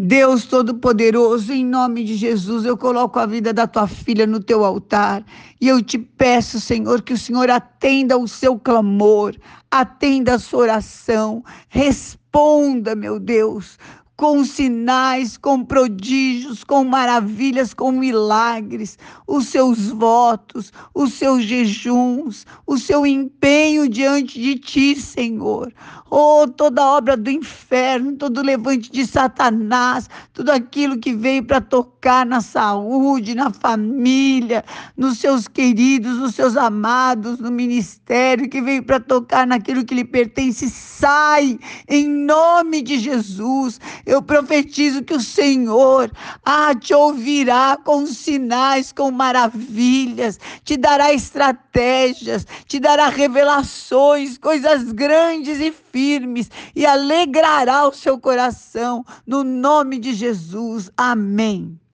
Deus Todo-Poderoso, em nome de Jesus, eu coloco a vida da tua filha no teu altar. E eu te peço, Senhor, que o Senhor atenda o seu clamor, atenda a sua oração, responda, meu Deus, com sinais, com prodígios, com maravilhas, com milagres, os seus votos, os seus jejuns, o seu empenho diante de ti, Senhor. Oh, toda obra do inferno, todo levante de Satanás, tudo aquilo que veio para tocar na saúde, na família, nos seus queridos, nos seus amados, no ministério, que veio para tocar naquilo que lhe pertence, sai em nome de Jesus. Eu profetizo que o Senhor ah, te ouvirá com sinais, com maravilhas, te dará estratégias, te dará revelações, coisas grandes e firmes e alegrará o seu coração, no nome de Jesus. Amém.